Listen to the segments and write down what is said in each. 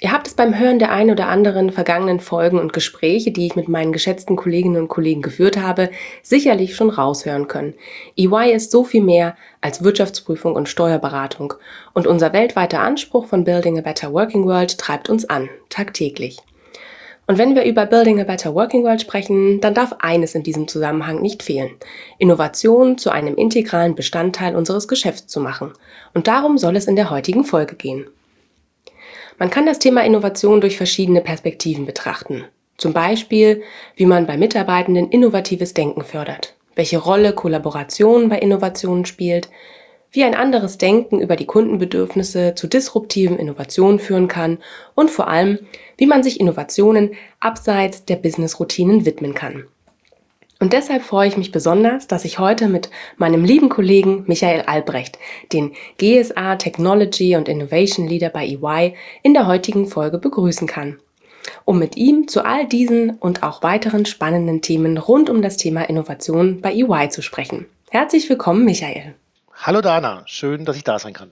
Ihr habt es beim Hören der ein oder anderen vergangenen Folgen und Gespräche, die ich mit meinen geschätzten Kolleginnen und Kollegen geführt habe, sicherlich schon raushören können. EY ist so viel mehr als Wirtschaftsprüfung und Steuerberatung und unser weltweiter Anspruch von Building a Better Working World treibt uns an, tagtäglich. Und wenn wir über Building a Better Working World sprechen, dann darf eines in diesem Zusammenhang nicht fehlen. Innovation zu einem integralen Bestandteil unseres Geschäfts zu machen. Und darum soll es in der heutigen Folge gehen. Man kann das Thema Innovation durch verschiedene Perspektiven betrachten. Zum Beispiel, wie man bei Mitarbeitenden innovatives Denken fördert, welche Rolle Kollaboration bei Innovationen spielt, wie ein anderes Denken über die Kundenbedürfnisse zu disruptiven Innovationen führen kann und vor allem, wie man sich Innovationen abseits der Business-Routinen widmen kann. Und deshalb freue ich mich besonders, dass ich heute mit meinem lieben Kollegen Michael Albrecht, den GSA Technology und Innovation Leader bei EY, in der heutigen Folge begrüßen kann. Um mit ihm zu all diesen und auch weiteren spannenden Themen rund um das Thema Innovation bei EY zu sprechen. Herzlich willkommen, Michael. Hallo Dana, schön, dass ich da sein kann.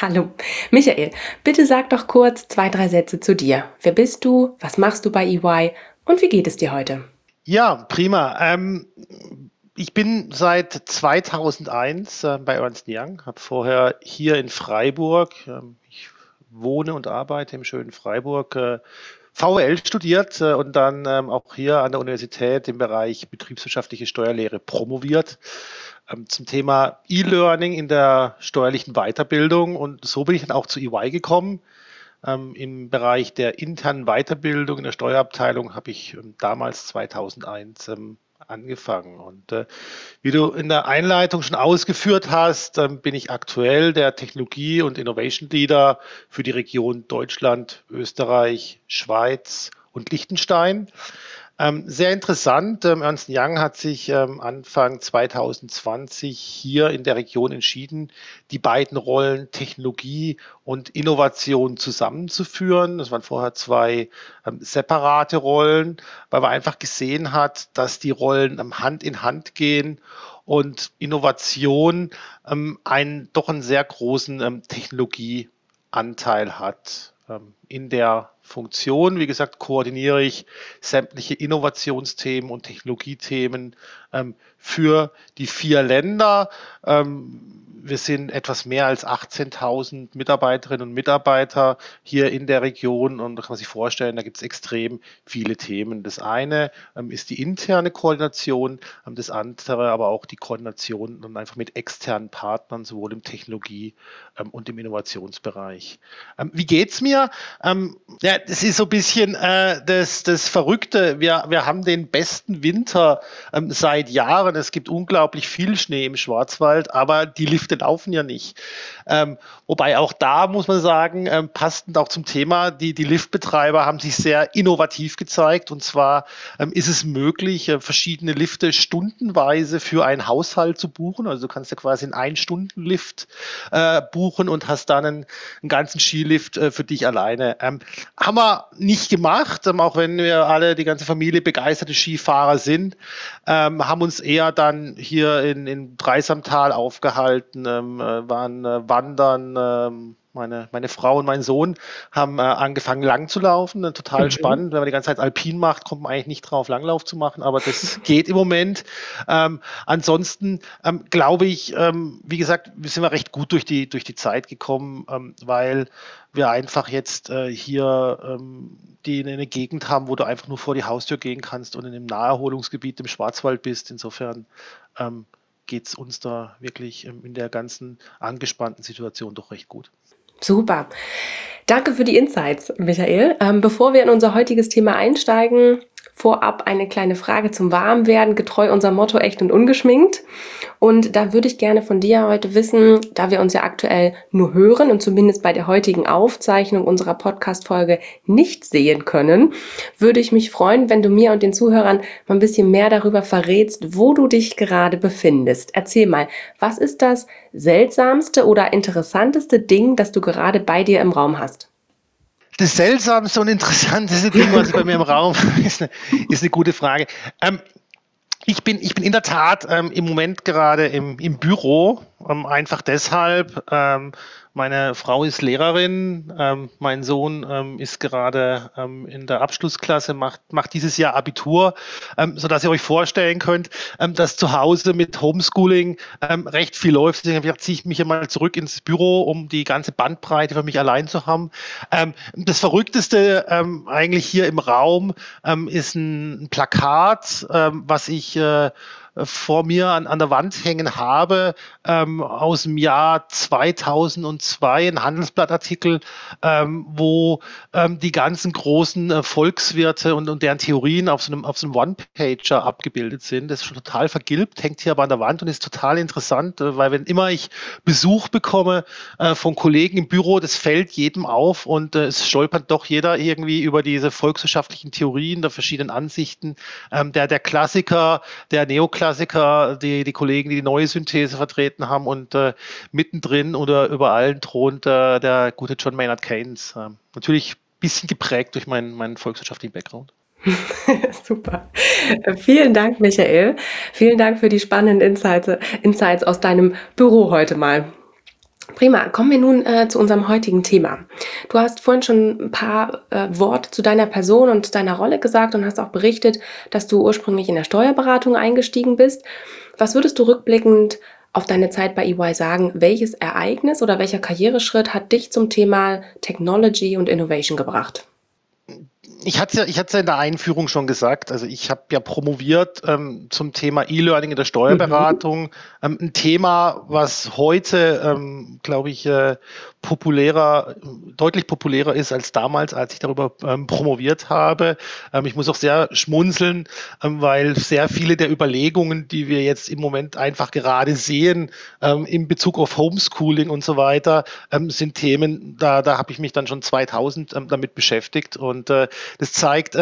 Hallo. Michael, bitte sag doch kurz zwei, drei Sätze zu dir. Wer bist du? Was machst du bei EY? Und wie geht es dir heute? Ja, prima. Ähm, ich bin seit 2001 äh, bei Ernst Young, habe vorher hier in Freiburg, äh, ich wohne und arbeite im schönen Freiburg, äh, VWL studiert äh, und dann ähm, auch hier an der Universität im Bereich betriebswirtschaftliche Steuerlehre promoviert ähm, zum Thema E-Learning in der steuerlichen Weiterbildung. Und so bin ich dann auch zu EY gekommen ähm, Im Bereich der internen Weiterbildung in der Steuerabteilung habe ich ähm, damals 2001 ähm, angefangen. Und äh, wie du in der Einleitung schon ausgeführt hast, ähm, bin ich aktuell der Technologie- und Innovation Leader für die Region Deutschland, Österreich, Schweiz und Liechtenstein. Ähm, sehr interessant. Ähm, Ernst Young hat sich ähm, Anfang 2020 hier in der Region entschieden, die beiden Rollen Technologie und Innovation zusammenzuführen. Das waren vorher zwei ähm, separate Rollen, weil man einfach gesehen hat, dass die Rollen ähm, Hand in Hand gehen und Innovation ähm, einen doch einen sehr großen Technologieanteil hat in der Funktion. Wie gesagt, koordiniere ich sämtliche Innovationsthemen und Technologiethemen ähm, für die vier Länder. Ähm, wir sind etwas mehr als 18.000 Mitarbeiterinnen und Mitarbeiter hier in der Region und da kann man sich vorstellen, da gibt es extrem viele Themen. Das eine ähm, ist die interne Koordination, ähm, das andere aber auch die Koordination dann einfach mit externen Partnern, sowohl im Technologie- ähm, und im Innovationsbereich. Ähm, wie geht's mir? Ähm, ja, das ist so ein bisschen äh, das, das Verrückte. Wir, wir haben den besten Winter ähm, seit Jahren. Es gibt unglaublich viel Schnee im Schwarzwald, aber die Lifte laufen ja nicht. Ähm, wobei auch da muss man sagen, ähm, passend auch zum Thema, die, die Liftbetreiber haben sich sehr innovativ gezeigt. Und zwar ähm, ist es möglich, äh, verschiedene Lifte stundenweise für einen Haushalt zu buchen. Also du kannst ja quasi einen Ein-Stunden-Lift äh, buchen und hast dann einen, einen ganzen Skilift äh, für dich alleine. Ähm, haben wir nicht gemacht, ähm, auch wenn wir alle, die ganze Familie begeisterte Skifahrer sind, ähm, haben uns eher dann hier in, in Dreisamtal aufgehalten, ähm, äh, waren äh, wandern, ähm, meine, meine Frau und mein Sohn haben äh, angefangen lang zu laufen. Total mhm. spannend. Wenn man die ganze Zeit Alpin macht, kommt man eigentlich nicht drauf, Langlauf zu machen, aber das geht im Moment. Ähm, ansonsten ähm, glaube ich, ähm, wie gesagt, wir sind wir recht gut durch die, durch die Zeit gekommen, ähm, weil wir einfach jetzt äh, hier ähm, die in eine Gegend haben, wo du einfach nur vor die Haustür gehen kannst und in einem Naherholungsgebiet im Schwarzwald bist. Insofern ähm, geht es uns da wirklich in der ganzen angespannten Situation doch recht gut. Super. Danke für die Insights, Michael. Ähm, bevor wir in unser heutiges Thema einsteigen, vorab eine kleine Frage zum Warmwerden, getreu unser Motto echt und ungeschminkt. Und da würde ich gerne von dir heute wissen, da wir uns ja aktuell nur hören und zumindest bei der heutigen Aufzeichnung unserer Podcast-Folge nicht sehen können, würde ich mich freuen, wenn du mir und den Zuhörern mal ein bisschen mehr darüber verrätst, wo du dich gerade befindest. Erzähl mal, was ist das seltsamste oder interessanteste Ding, das du gerade bei dir im Raum hast? Das seltsamste und interessanteste Ding, was bei mir im Raum ist, eine, ist eine gute Frage. Ähm, ich bin, ich bin in der Tat ähm, im Moment gerade im, im Büro, ähm, einfach deshalb, ähm, meine Frau ist Lehrerin, ähm, mein Sohn ähm, ist gerade ähm, in der Abschlussklasse, macht, macht dieses Jahr Abitur, ähm, sodass ihr euch vorstellen könnt, ähm, dass zu Hause mit Homeschooling ähm, recht viel läuft. Deswegen ziehe ich mich einmal zurück ins Büro, um die ganze Bandbreite für mich allein zu haben. Ähm, das Verrückteste eigentlich hier im Raum ist ein Plakat, was ich äh, vor mir an, an der Wand hängen habe, ähm, aus dem Jahr 2002, ein Handelsblattartikel, ähm, wo ähm, die ganzen großen äh, Volkswirte und, und deren Theorien auf so einem, so einem One-Pager abgebildet sind. Das ist schon total vergilbt, hängt hier aber an der Wand und ist total interessant, äh, weil wenn immer ich Besuch bekomme äh, von Kollegen im Büro, das fällt jedem auf und äh, es stolpert doch jeder irgendwie über diese volkswirtschaftlichen Theorien der verschiedenen Ansichten. Ähm, der, der Klassiker, der Neoklassiker, Klassiker, die, die Kollegen, die die neue Synthese vertreten haben und äh, mittendrin oder über allen thront äh, der gute John Maynard Keynes. Äh, natürlich ein bisschen geprägt durch meinen, meinen volkswirtschaftlichen Background. Super. Vielen Dank, Michael. Vielen Dank für die spannenden Insights, Insights aus deinem Büro heute mal. Prima, kommen wir nun äh, zu unserem heutigen Thema. Du hast vorhin schon ein paar äh, Worte zu deiner Person und deiner Rolle gesagt und hast auch berichtet, dass du ursprünglich in der Steuerberatung eingestiegen bist. Was würdest du rückblickend auf deine Zeit bei EY sagen? Welches Ereignis oder welcher Karriereschritt hat dich zum Thema Technology und Innovation gebracht? Ich hatte ja, ich hatte ja in der Einführung schon gesagt, also ich habe ja promoviert ähm, zum Thema E-Learning in der Steuerberatung. Mhm. Ähm, ein Thema, was heute, ähm, glaube ich, äh, populärer, deutlich populärer ist als damals, als ich darüber ähm, promoviert habe. Ähm, ich muss auch sehr schmunzeln, ähm, weil sehr viele der Überlegungen, die wir jetzt im Moment einfach gerade sehen, in Bezug auf Homeschooling und so weiter, sind Themen, da, da habe ich mich dann schon 2000 ähm, damit beschäftigt. Und äh, das zeigt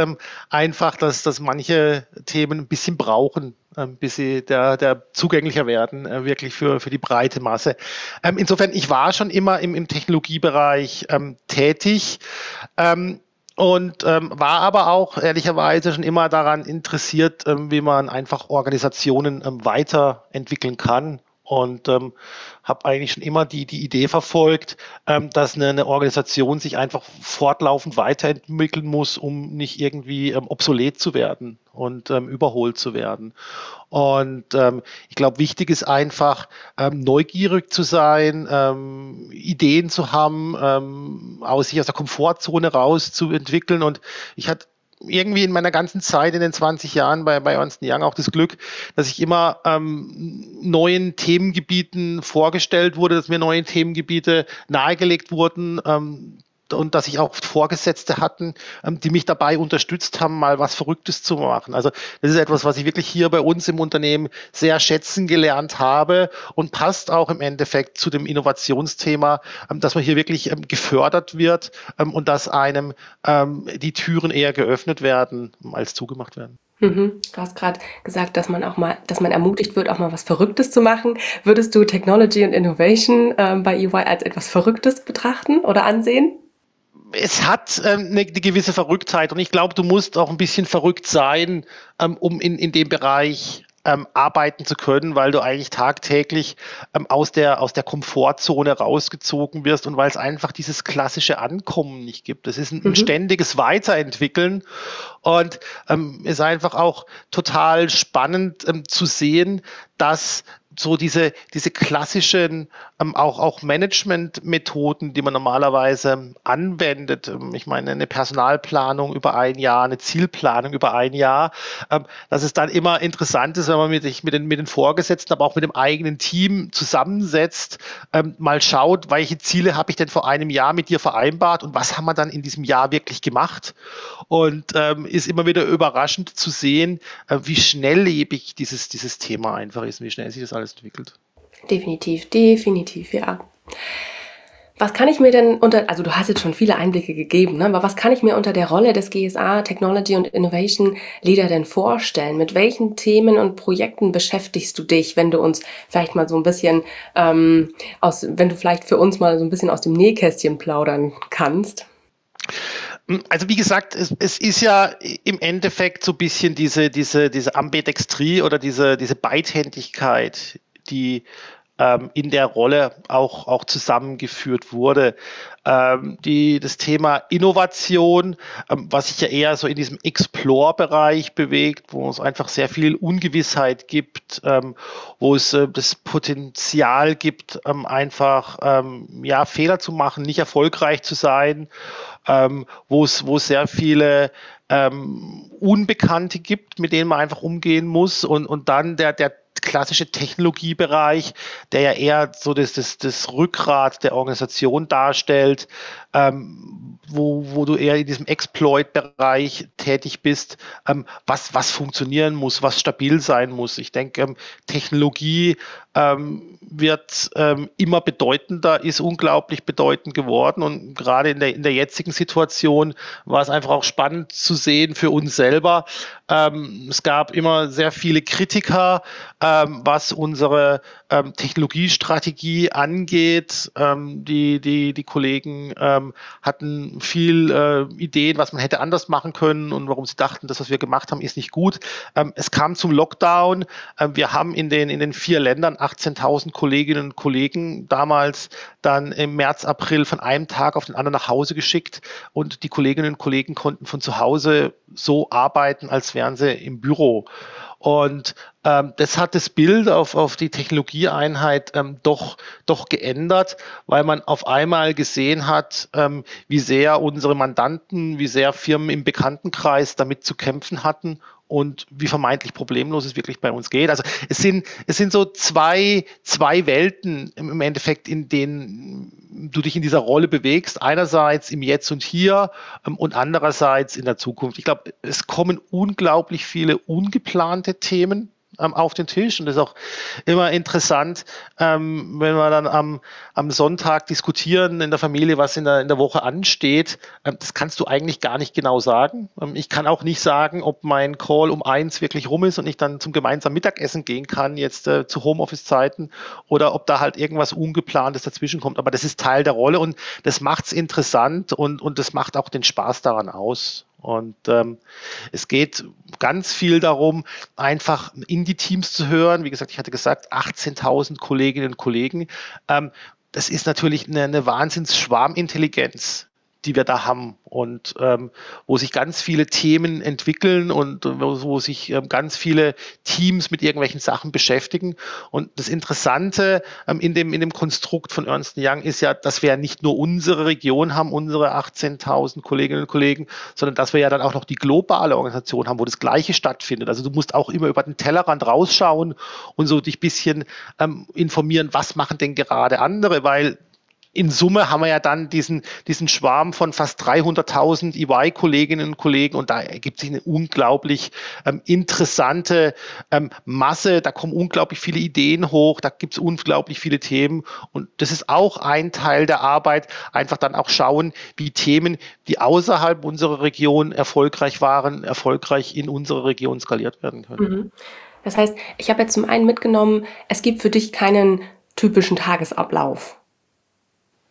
einfach, dass, dass manche Themen ein bisschen brauchen, ähm, bis sie der, der zugänglicher werden, äh, wirklich für, für die breite Masse. Ähm, insofern, ich war schon immer im, im Technologiebereich ähm, tätig. Ähm, und ähm, war aber auch ehrlicherweise schon immer daran interessiert, ähm, wie man einfach Organisationen ähm, weiterentwickeln kann und ähm, habe eigentlich schon immer die, die Idee verfolgt, ähm, dass eine, eine, Organisation sich einfach fortlaufend weiterentwickeln muss, um nicht irgendwie ähm, obsolet zu werden und ähm, überholt zu werden. Und ähm, ich glaube, wichtig ist einfach, ähm, neugierig zu sein, Ideen zu haben, aus sich aus der Komfortzone raus zu entwickeln. Und ich hatte irgendwie in meiner ganzen Zeit in den 20 Jahren bei, bei Ernst Young auch das Glück, dass ich immer ähm, neuen Themengebieten vorgestellt wurde, dass mir neue Themengebiete nahegelegt wurden, ähm, und dass ich auch Vorgesetzte hatten, ähm, die mich dabei unterstützt haben, mal was Verrücktes zu machen. Also das ist etwas, was ich wirklich hier bei uns im Unternehmen sehr schätzen gelernt habe und passt auch im Endeffekt zu dem Innovationsthema, ähm, dass man hier wirklich ähm, gefördert wird und dass einem die Türen eher geöffnet werden als zugemacht werden. Mhm. Du hast gerade gesagt, dass man auch mal, dass man ermutigt wird, auch mal was Verrücktes zu machen. Würdest du Technology und Innovation äh, bei EY als etwas Verrücktes betrachten oder ansehen? Es hat ähm, eine, eine, gewisse Verrücktheit und ich glaube, du musst auch ein bisschen verrückt sein, ähm, um in, in dem Bereich ähm, arbeiten zu können, weil du eigentlich tagtäglich ähm, aus, der, aus der Komfortzone rausgezogen wirst und weil es einfach dieses klassische Ankommen nicht gibt. Es ist ein, mhm. ein ständiges Weiterentwickeln und ähm, ist einfach auch total spannend ähm, zu sehen, dass so diese, diese klassischen ähm, auch, auch Management-Methoden, die man normalerweise anwendet. Ähm, ich meine, eine Personalplanung über ein Jahr, eine Zielplanung über ein Jahr, ähm, dass es dann immer interessant ist, wenn man mit, mit, den, mit den Vorgesetzten, aber auch mit dem eigenen Team zusammensetzt, ähm, mal schaut, welche Ziele habe ich denn vor einem Jahr mit dir vereinbart und was haben wir dann in diesem Jahr wirklich gemacht. Und ähm, ist immer wieder überraschend zu sehen, äh, wie schnelllebig dieses, dieses Thema einfach ist und wie schnell sich das alles entwickelt. Definitiv, definitiv, ja. Was kann ich mir denn unter, also du hast jetzt schon viele Einblicke gegeben, ne? aber was kann ich mir unter der Rolle des GSA Technology und Innovation Leader denn vorstellen? Mit welchen Themen und Projekten beschäftigst du dich, wenn du uns vielleicht mal so ein bisschen ähm, aus, wenn du vielleicht für uns mal so ein bisschen aus dem Nähkästchen plaudern kannst? Also wie gesagt, es, es, ist ja im Endeffekt so ein bisschen diese, diese, diese Ambidextrie oder diese, diese Beidhändigkeit, die ähm, in der Rolle auch, auch zusammengeführt wurde. Ähm, die, das Thema Innovation, ähm, was sich ja eher so in diesem Explore-Bereich bewegt, wo es einfach sehr viel Ungewissheit gibt, ähm, wo es äh, das Potenzial gibt, ähm, einfach ähm, ja, Fehler zu machen, nicht erfolgreich zu sein, wo es wo sehr viele ähm, Unbekannte gibt, mit denen man einfach umgehen muss und, und dann der, der klassische Technologiebereich, der ja eher so das, das, das Rückgrat der Organisation darstellt, ähm, wo, wo du eher in diesem Exploit-Bereich tätig bist, ähm, was, was funktionieren muss, was stabil sein muss. Ich denke, ähm, Technologie ähm, wird ähm, immer bedeutender, ist unglaublich bedeutend geworden und gerade in der, in der jetzigen Situation war es einfach auch spannend zu sehen für uns selber. Ähm, es gab immer sehr viele Kritiker, was unsere Technologiestrategie angeht. die, die, die Kollegen ähm, hatten viel äh, Ideen, was man hätte anders machen können und warum sie dachten, das, was wir gemacht haben, ist nicht gut. Ähm, es kam zum Lockdown. Ähm, wir haben in den, in den vier Ländern 18.000 Kolleginnen und Kollegen damals dann im März, April von einem Tag auf den anderen nach Hause geschickt und die Kolleginnen und Kollegen konnten von zu Hause so arbeiten, als wären sie im Büro. Und ähm, das hat das Bild auf, auf die Technologieeinheit ähm, doch, doch geändert, weil man auf einmal gesehen hat, ähm, wie sehr unsere Mandanten, wie sehr Firmen im Bekanntenkreis damit zu kämpfen hatten und wie vermeintlich problemlos es wirklich bei uns geht. Also es sind, es sind so zwei, zwei Welten im Endeffekt, in denen du dich in dieser Rolle bewegst. Einerseits im Jetzt und Hier ähm, und andererseits in der Zukunft. Ich glaube, es kommen unglaublich viele ungeplante Themen ähm, auf den Tisch. Und das ist auch immer interessant, ähm, wenn wir dann am, am Sonntag diskutieren in der Familie, was in der, in der Woche ansteht. Ähm, das kannst du eigentlich gar nicht genau sagen. Ähm, ich kann auch nicht sagen, ob mein Call um eins wirklich rum ist und ich dann zum gemeinsamen Mittagessen gehen kann, jetzt äh, zu Homeoffice-Zeiten, oder ob da halt irgendwas Ungeplantes dazwischen kommt. Aber das ist Teil der Rolle und das macht es interessant und, und das macht auch den Spaß daran aus. Und ähm, es geht ganz viel darum, einfach in die Teams zu hören. Wie gesagt, ich hatte gesagt, 18.000 Kolleginnen und Kollegen. Ähm, das ist natürlich eine, eine Wahnsinns-Schwarmintelligenz, die wir da haben und ähm, wo sich ganz viele Themen entwickeln und wo, wo sich ähm, ganz viele Teams mit irgendwelchen Sachen beschäftigen. Und das Interessante ähm, in, dem, in dem Konstrukt von Ernst Young ist ja, dass wir ja nicht nur unsere Region haben, unsere 18.000 Kolleginnen und Kollegen, sondern dass wir ja dann auch noch die globale Organisation haben, wo das Gleiche stattfindet. Also du musst auch immer über den Tellerrand rausschauen und so dich bisschen ähm, informieren, was machen denn gerade andere, weil in Summe haben wir ja dann diesen, diesen Schwarm von fast 300.000 EY-Kolleginnen und Kollegen und da ergibt sich eine unglaublich ähm, interessante ähm, Masse. Da kommen unglaublich viele Ideen hoch, da gibt es unglaublich viele Themen und das ist auch ein Teil der Arbeit, einfach dann auch schauen, wie Themen, die außerhalb unserer Region erfolgreich waren, erfolgreich in unserer Region skaliert werden können. Mhm. Das heißt, ich habe jetzt zum einen mitgenommen, es gibt für dich keinen typischen Tagesablauf.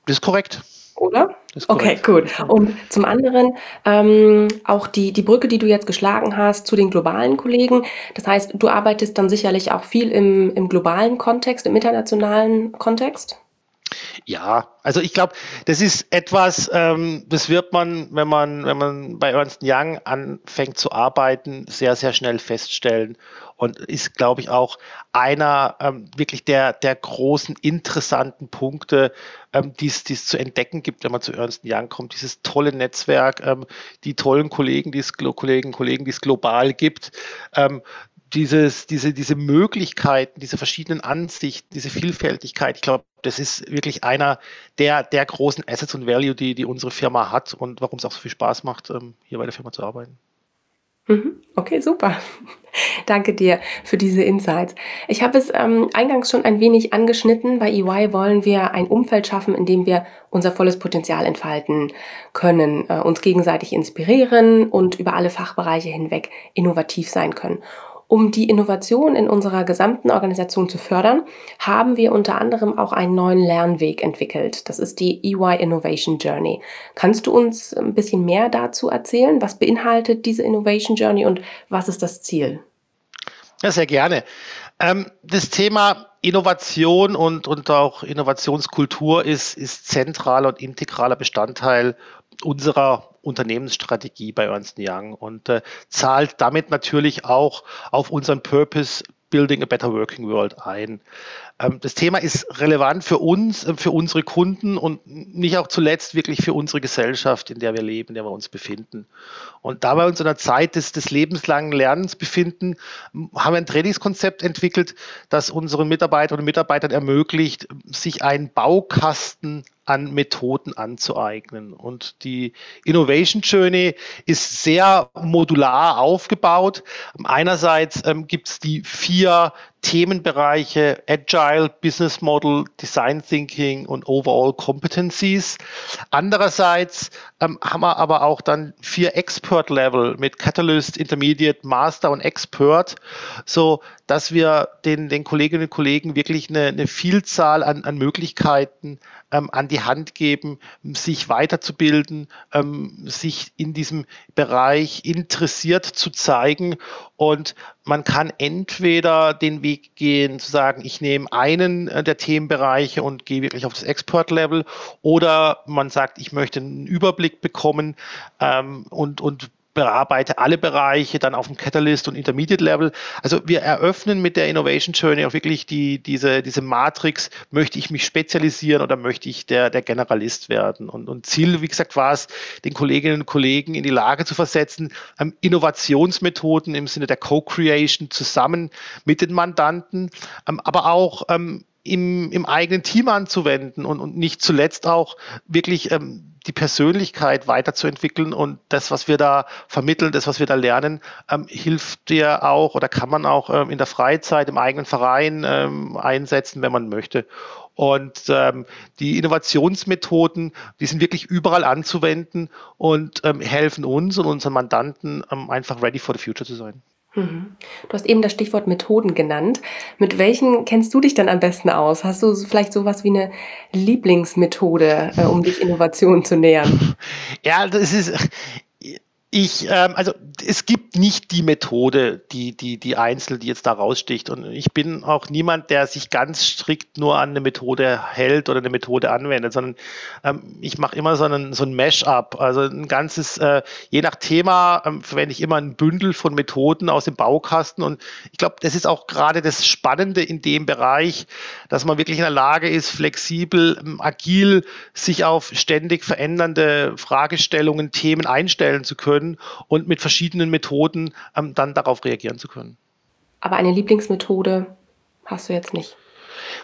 Das ist korrekt. Oder? Ist okay, gut. Und zum anderen ähm, auch die, die Brücke, die du jetzt geschlagen hast zu den globalen Kollegen. Das heißt, du arbeitest dann sicherlich auch viel im, im globalen Kontext, im internationalen Kontext? Ja, also ich glaube, das ist etwas, ähm, das wird man, wenn man, wenn man bei Ernst Young anfängt zu arbeiten, sehr, sehr schnell feststellen und ist, glaube ich, auch einer ähm, wirklich der, der großen interessanten Punkte, ähm, die es zu entdecken gibt, wenn man zu Ernst Young kommt. Dieses tolle Netzwerk, ähm, die tollen Kollegen, die es Kollegen, Kollegen, die es global gibt. Dieses, diese, diese Möglichkeiten, diese verschiedenen Ansichten, diese Vielfältigkeit, ich glaube, das ist wirklich einer der, der großen Assets und Value, die, die unsere Firma hat und warum es auch so viel Spaß macht, ähm, hier bei der Firma zu arbeiten. Mhm. Okay, super. Danke dir für diese Insights. Ich habe es ähm, eingangs schon ein wenig angeschnitten. Bei EY wollen wir ein Umfeld schaffen, in dem wir unser volles Potenzial entfalten können, äh, uns gegenseitig inspirieren und über alle Fachbereiche hinweg innovativ sein können. Um die Innovation in unserer gesamten Organisation zu fördern, haben wir unter anderem auch einen neuen Lernweg entwickelt. Das ist die EY Innovation Journey. Kannst du uns ein bisschen mehr dazu erzählen? Was beinhaltet diese Innovation Journey und was ist das Ziel? Ja, sehr gerne. Ähm, das Thema Innovation und, und auch Innovationskultur ist, ist zentraler und integraler Bestandteil unserer Unternehmensstrategie bei Ernst Young und äh, zahlt damit natürlich auch auf unseren Purpose Building a Better Working World ein. Ähm, das Thema ist relevant für uns, äh, für unsere Kunden und nicht auch zuletzt wirklich für unsere Gesellschaft, in der wir leben, in der wir uns befinden. Und da wir uns in einer Zeit des, des lebenslangen Lernens befinden, haben wir ein Trainingskonzept entwickelt, das unseren Mitarbeiterinnen und Mitarbeitern ermöglicht, sich einen Baukasten an Methoden anzueignen. Und die Innovation Journey ist sehr modular aufgebaut. Einerseits ähm, gibt es die vier Themenbereiche Agile, Business Model, Design Thinking und Overall Competencies. Andererseits ähm, haben wir aber auch dann vier Expert Level mit Catalyst, Intermediate, Master und Expert, so dass wir den, den Kolleginnen und Kollegen wirklich eine, eine Vielzahl an, an Möglichkeiten ähm, an die Hand geben, sich weiterzubilden, ähm, sich in diesem Bereich interessiert zu zeigen. Und man kann entweder den Weg gehen, zu sagen, ich nehme einen äh, der Themenbereiche und gehe wirklich auf das Expert-Level, oder man sagt, ich möchte einen Überblick bekommen ähm, und, und bearbeite alle Bereiche dann auf dem Catalyst und Intermediate Level. Also wir eröffnen mit der Innovation Journey auch wirklich die, diese, diese Matrix, möchte ich mich spezialisieren oder möchte ich der, der Generalist werden? Und, und Ziel, wie gesagt, war es, den Kolleginnen und Kollegen in die Lage zu versetzen, ähm, Innovationsmethoden im Sinne der Co-Creation zusammen mit den Mandanten, ähm, aber auch ähm, im, im eigenen Team anzuwenden und, und nicht zuletzt auch wirklich ähm, die Persönlichkeit weiterzuentwickeln und das, was wir da vermitteln, das, was wir da lernen, ähm, hilft dir auch oder kann man auch ähm, in der Freizeit im eigenen Verein ähm, einsetzen, wenn man möchte. Und ähm, die Innovationsmethoden, die sind wirklich überall anzuwenden und ähm, helfen uns und unseren Mandanten ähm, einfach ready for the future zu sein. Mhm. Du hast eben das Stichwort Methoden genannt. Mit welchen kennst du dich dann am besten aus? Hast du vielleicht sowas wie eine Lieblingsmethode, äh, um dich Innovationen zu nähern? Ja, das ist, ich, ähm, also es gibt nicht die Methode, die, die, die einzeln, die jetzt da raussticht. Und ich bin auch niemand, der sich ganz strikt nur an eine Methode hält oder eine Methode anwendet, sondern ähm, ich mache immer so einen, so ein Mash-up. Also ein ganzes, äh, je nach Thema ähm, verwende ich immer ein Bündel von Methoden aus dem Baukasten. Und ich glaube, das ist auch gerade das Spannende in dem Bereich, dass man wirklich in der Lage ist, flexibel, ähm, agil sich auf ständig verändernde Fragestellungen, Themen einstellen zu können und mit verschiedenen Methoden ähm, dann darauf reagieren zu können. Aber eine Lieblingsmethode hast du jetzt nicht.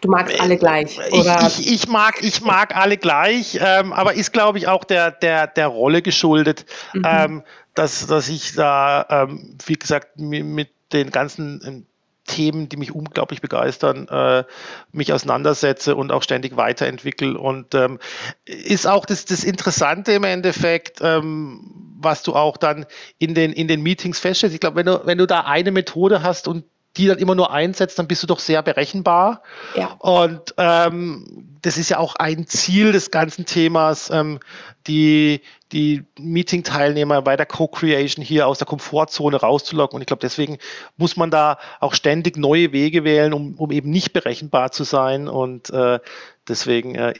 Du magst alle gleich. Oder? Ich, ich, ich mag, ich mag alle gleich, ähm, aber ist, glaube ich, auch der, der, der Rolle geschuldet, mhm. ähm, dass, dass ich da, ähm, wie gesagt, mit den ganzen ähm, Themen, die mich unglaublich begeistern, äh, mich auseinandersetze und auch ständig weiterentwickle. Und ähm, ist auch das, das Interessante im Endeffekt, ähm, was du auch dann in den, in den Meetings feststellst. Ich glaube, wenn du, wenn du da eine Methode hast und die dann immer nur einsetzt, dann bist du doch sehr berechenbar. Ja. Und ähm, das ist ja auch ein Ziel des ganzen Themas, ähm, die, die Meeting-Teilnehmer bei der Co-Creation hier aus der Komfortzone rauszulocken. Und ich glaube, deswegen muss man da auch ständig neue Wege wählen, um, um eben nicht berechenbar zu sein. Und äh, deswegen äh,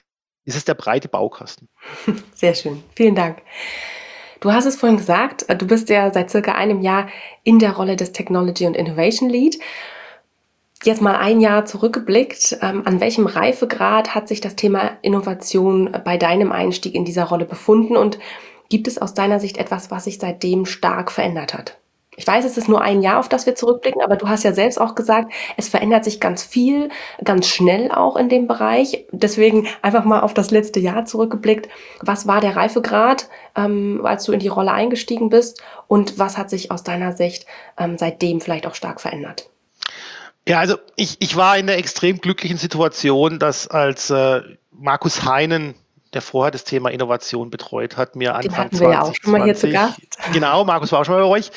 ist es der breite Baukasten. Sehr schön. Vielen Dank. Du hast es vorhin gesagt, du bist ja seit circa einem Jahr in der Rolle des Technology und Innovation Lead. Jetzt mal ein Jahr zurückgeblickt, ähm, an welchem Reifegrad hat sich das Thema Innovation bei deinem Einstieg in dieser Rolle befunden und gibt es aus deiner Sicht etwas, was sich seitdem stark verändert hat? Ich weiß, es ist nur ein Jahr, auf das wir zurückblicken, aber du hast ja selbst auch gesagt, es verändert sich ganz viel, ganz schnell auch in dem Bereich. Deswegen einfach mal auf das letzte Jahr zurückgeblickt. Was war der Reifegrad, ähm, als du in die Rolle eingestiegen bist? Und was hat sich aus deiner Sicht ähm, seitdem vielleicht auch stark verändert? Ja, also ich, ich war in der extrem glücklichen Situation, dass als äh, Markus Heinen der vorher das Thema Innovation betreut hat, mir Den Anfang 2020. Ja auch schon mal hier zu Gast. Genau, Markus war auch schon mal bei euch.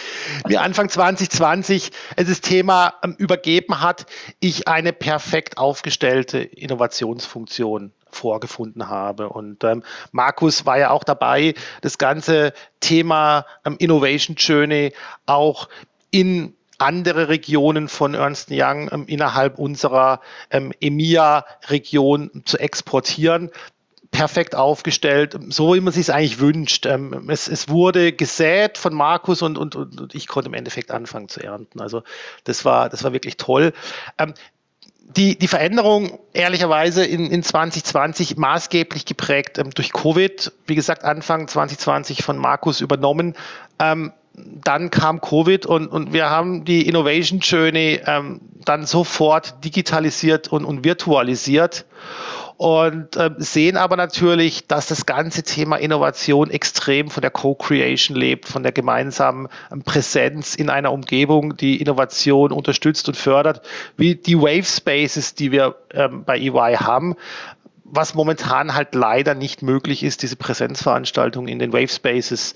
Mir Anfang 2020 das Thema ähm, übergeben hat, ich eine perfekt aufgestellte Innovationsfunktion vorgefunden habe. Und ähm, Markus war ja auch dabei, das ganze Thema ähm, Innovation Journey auch in andere Regionen von Ernst Young ähm, innerhalb unserer ähm, EMEA-Region zu exportieren perfekt aufgestellt, so wie man sich es eigentlich wünscht. Ähm, es, es, wurde gesät von Markus und, und, und ich konnte im Endeffekt anfangen zu ernten. Also das war, das war wirklich toll. Ähm, die, die Veränderung ehrlicherweise in, in 2020 maßgeblich geprägt ähm, durch Covid. Wie gesagt, Anfang 2020 von Markus übernommen. Ähm, dann kam Covid und, und wir haben die Innovation Journey ähm, dann sofort digitalisiert und, und virtualisiert und äh, sehen aber natürlich, dass das ganze Thema Innovation extrem von der Co-Creation lebt, von der gemeinsamen ähm, Präsenz in einer Umgebung, die Innovation unterstützt und fördert, wie die Wave Spaces, die wir ähm, bei EY haben was momentan halt leider nicht möglich ist, diese Präsenzveranstaltungen in den Wave Spaces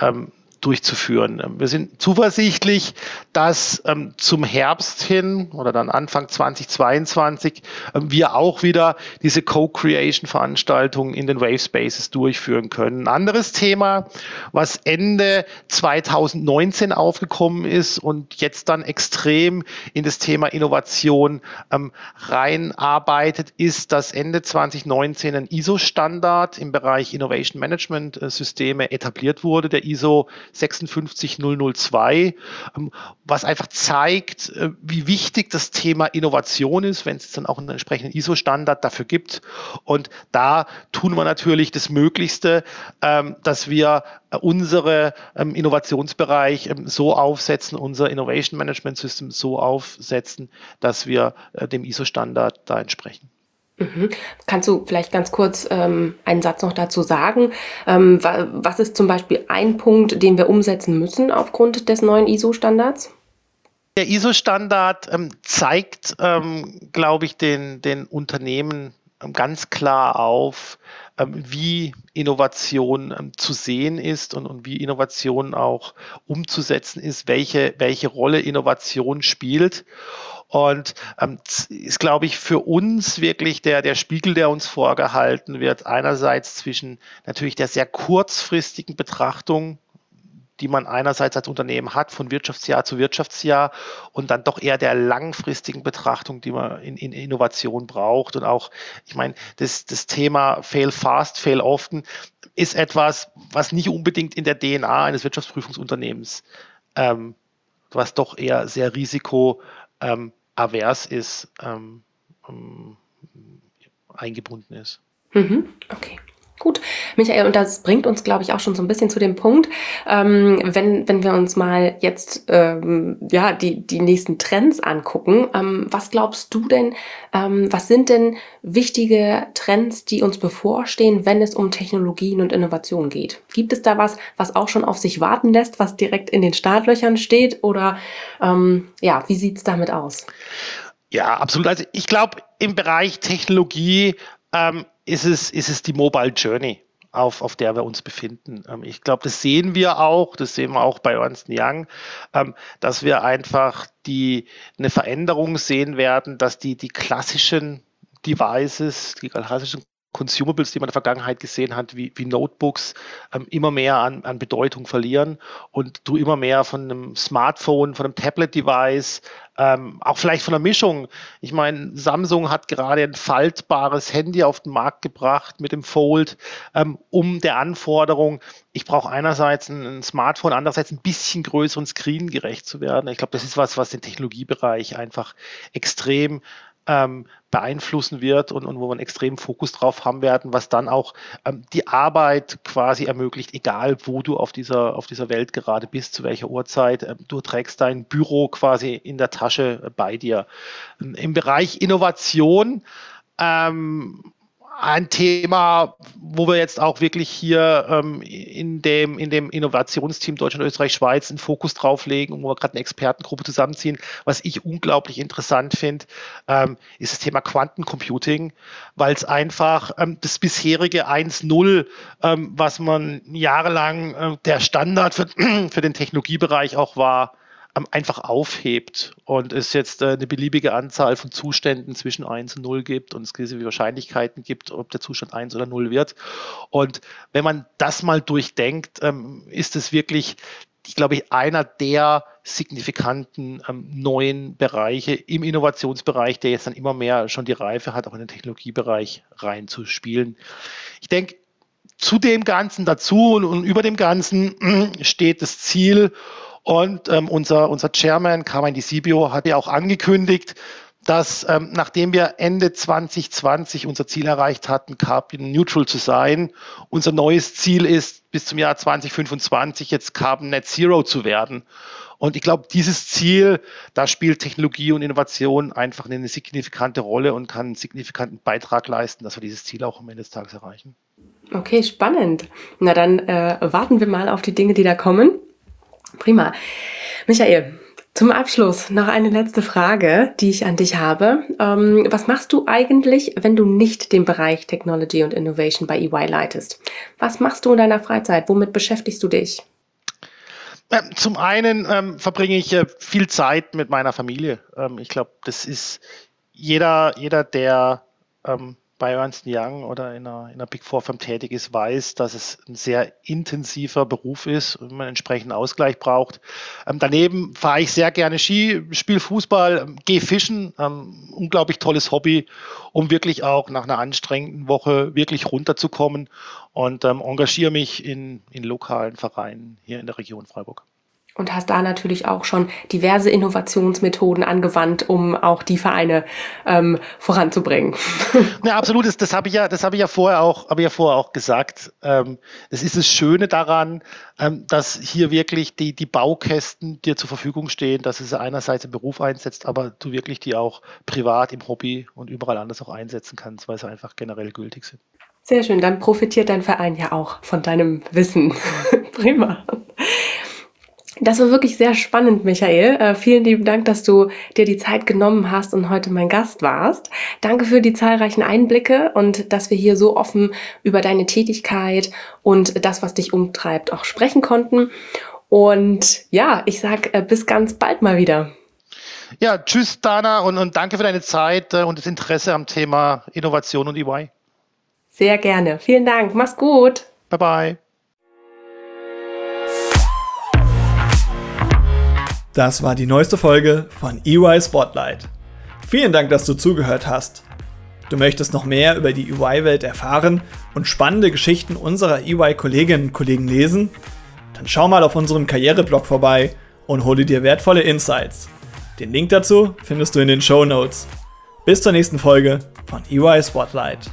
ähm, durchzuführen. Ähm, wir sind zuversichtlich, dass ähm, zum Herbst hin oder dann Anfang 2022 ähm, wir auch wieder diese Co-Creation-Veranstaltungen in den Wave Spaces durchführen können. Ein anderes Thema, was Ende 2019 aufgekommen ist und jetzt dann extrem in das Thema Innovation ähm, reinarbeitet, ist, dass Ende 2019 ein ISO-Standard im Bereich Innovation Management äh, Systeme etabliert wurde, der ISO 56002, ähm, was einfach zeigt, äh, wie wichtig das Thema Innovation ist, wenn es dann auch einen entsprechenden ISO-Standard dafür gibt. Und da tun wir natürlich das Möglichste, ähm, dass wir äh, unsere ähm, Innovationsbereich so aufsetzen, unser Innovation Management System so aufsetzen, dass wir äh, dem ISO-Standard da entsprechen. Mhm. Kannst du vielleicht ganz kurz ähm, einen Satz noch dazu sagen? Ähm, wa was ist zum Beispiel ein Punkt, den wir umsetzen müssen aufgrund des neuen ISO-Standards? Der ISO-Standard ähm, zeigt, ähm, glaube ich, den, den Unternehmen ähm, ganz klar auf, ähm, wie Innovation zu sehen ist und, und wie Innovation auch umzusetzen ist, welche, welche Rolle Innovation spielt. Und ähm, ist, glaube ich, für uns wirklich der, der Spiegel, der uns vorgehalten wird. Einerseits zwischen natürlich der sehr kurzfristigen Betrachtung die man einerseits als Unternehmen hat, von Wirtschaftsjahr zu Wirtschaftsjahr und dann doch eher der langfristigen Betrachtung, die man in, in Innovation braucht. Und auch, ich meine, das, das Thema Fail fast, fail often ist etwas, was nicht unbedingt in der DNA eines Wirtschaftsprüfungsunternehmens, ähm, was doch eher sehr risiko ähm, avers ist, ähm, ähm, eingebunden ist. Mhm, okay. Gut, Michael, und das bringt uns, glaube ich, auch schon so ein bisschen zu dem Punkt, ähm, wenn, wenn wir uns mal jetzt ähm, ja, die, die nächsten Trends angucken. Ähm, was glaubst du denn, ähm, was sind denn wichtige Trends, die uns bevorstehen, wenn es um Technologien und Innovationen geht? Gibt es da was, was auch schon auf sich warten lässt, was direkt in den Startlöchern steht? Oder ähm, ja, wie sieht es damit aus? Ja, absolut. Also ich glaube, im Bereich Technologie ähm, ist es, ist es die Mobile Journey, auf, auf der wir uns befinden. Ähm, ich glaube, das sehen wir auch, das sehen wir auch bei Ernst Young, ähm, dass wir einfach die, eine Veränderung sehen werden, dass die, die klassischen Devices, die klassischen Consumables, die man in der Vergangenheit gesehen hat, wie, wie Notebooks, ähm, immer mehr an, an Bedeutung verlieren und du immer mehr von einem Smartphone, von einem Tablet-Device, ähm, auch vielleicht von der Mischung. Ich meine, Samsung hat gerade ein faltbares Handy auf den Markt gebracht mit dem Fold, ähm, um der Anforderung, ich brauche einerseits ein, ein, Smartphone, andererseits ein bisschen größeren Screen gerecht zu werden. Ich glaube, das ist was, was den Technologiebereich einfach extrem ähm, beeinflussen wird und, und wo wir einen extremen Fokus drauf haben werden, was dann auch ähm, die Arbeit quasi ermöglicht, egal wo du auf dieser, auf dieser Welt gerade bist, zu welcher Uhrzeit. Ähm, du trägst dein Büro quasi in der Tasche äh, bei dir. Ähm, Im Bereich Innovation ähm, ein Thema, wo wir jetzt auch wirklich hier ähm, in, dem, in dem Innovationsteam Deutschland, Österreich, Schweiz einen Fokus drauf legen und wo wir gerade eine Expertengruppe zusammenziehen. Was ich unglaublich interessant finde, ähm, ist das Thema Quantencomputing, weil es einfach ähm, das bisherige 1.0, ähm, was man jahrelang äh, der Standard für, für den Technologiebereich auch war, einfach aufhebt und es jetzt äh, eine beliebige Anzahl von Zuständen zwischen 1 und 0 gibt und es gewisse Wahrscheinlichkeiten gibt, ob der Zustand 1 oder 0 wird. Und wenn man das mal durchdenkt, ähm, ist es wirklich, ich glaube, einer der signifikanten ähm, neuen Bereiche im Innovationsbereich, der jetzt dann immer mehr schon die Reife hat, auch in den Technologiebereich reinzuspielen. Ich denke, zu dem Ganzen dazu und, und über dem Ganzen steht das Ziel, und ähm, unser, unser Chairman, Carmine Di Sibio, hat ja auch angekündigt, dass ähm, nachdem wir Ende 2020 unser Ziel erreicht hatten, Carbon Neutral zu sein, unser neues Ziel ist, bis zum Jahr 2025 jetzt Carbon Net Zero zu werden. Und ich glaube, dieses Ziel, da spielt Technologie und Innovation einfach eine signifikante Rolle und kann einen signifikanten Beitrag leisten, dass wir dieses Ziel auch am Ende des Tages erreichen. Okay, spannend. Na dann äh, warten wir mal auf die Dinge, die da kommen. Prima. Michael, zum Abschluss noch eine letzte Frage, die ich an dich habe. Ähm, was machst du eigentlich, wenn du nicht den Bereich Technology und Innovation bei EY leitest? Was machst du in deiner Freizeit? Womit beschäftigst du dich? Ähm, zum einen ähm, verbringe ich äh, viel Zeit mit meiner Familie. Ähm, ich glaube, das ist jeder, jeder der ähm, bei Ernst Young oder in einer, in einer Big Four Firm tätig ist, weiß, dass es ein sehr intensiver Beruf ist und man entsprechenden Ausgleich braucht. Ähm, daneben fahre ich sehr gerne Ski, spiele Fußball, ähm, gehe fischen, ähm, unglaublich tolles Hobby, um wirklich auch nach einer anstrengenden Woche wirklich runterzukommen und ähm, engagiere mich in, in lokalen Vereinen hier in der Region Freiburg und hast da natürlich auch schon diverse Innovationsmethoden angewandt, um auch die Vereine ähm, voranzubringen. Ja, absolut. Das, das habe ich ja, das habe ich ja vorher auch, habe ich ja vorher auch gesagt. Ähm, das ist das Schöne daran, ähm, dass hier wirklich die, die Baukästen dir zur Verfügung stehen, dass es einerseits im Beruf einsetzt, aber du wirklich die auch privat im Hobby und überall anders auch einsetzen kannst, weil sie einfach generell gültig sind. Sehr schön. Dann profitiert dein Verein ja auch von deinem Wissen. Prima. Das war wirklich sehr spannend, Michael. Äh, vielen lieben Dank, dass du dir die Zeit genommen hast und heute mein Gast warst. Danke für die zahlreichen Einblicke und dass wir hier so offen über deine Tätigkeit und das, was dich umtreibt, auch sprechen konnten. Und ja, ich sag äh, bis ganz bald mal wieder. Ja, tschüss, Dana, und, und danke für deine Zeit äh, und das Interesse am Thema Innovation und EY. Sehr gerne. Vielen Dank. Mach's gut. Bye bye. Das war die neueste Folge von EY Spotlight. Vielen Dank, dass du zugehört hast. Du möchtest noch mehr über die EY-Welt erfahren und spannende Geschichten unserer EY-Kolleginnen und Kollegen lesen? Dann schau mal auf unserem Karriereblog vorbei und hole dir wertvolle Insights. Den Link dazu findest du in den Show Notes. Bis zur nächsten Folge von EY Spotlight.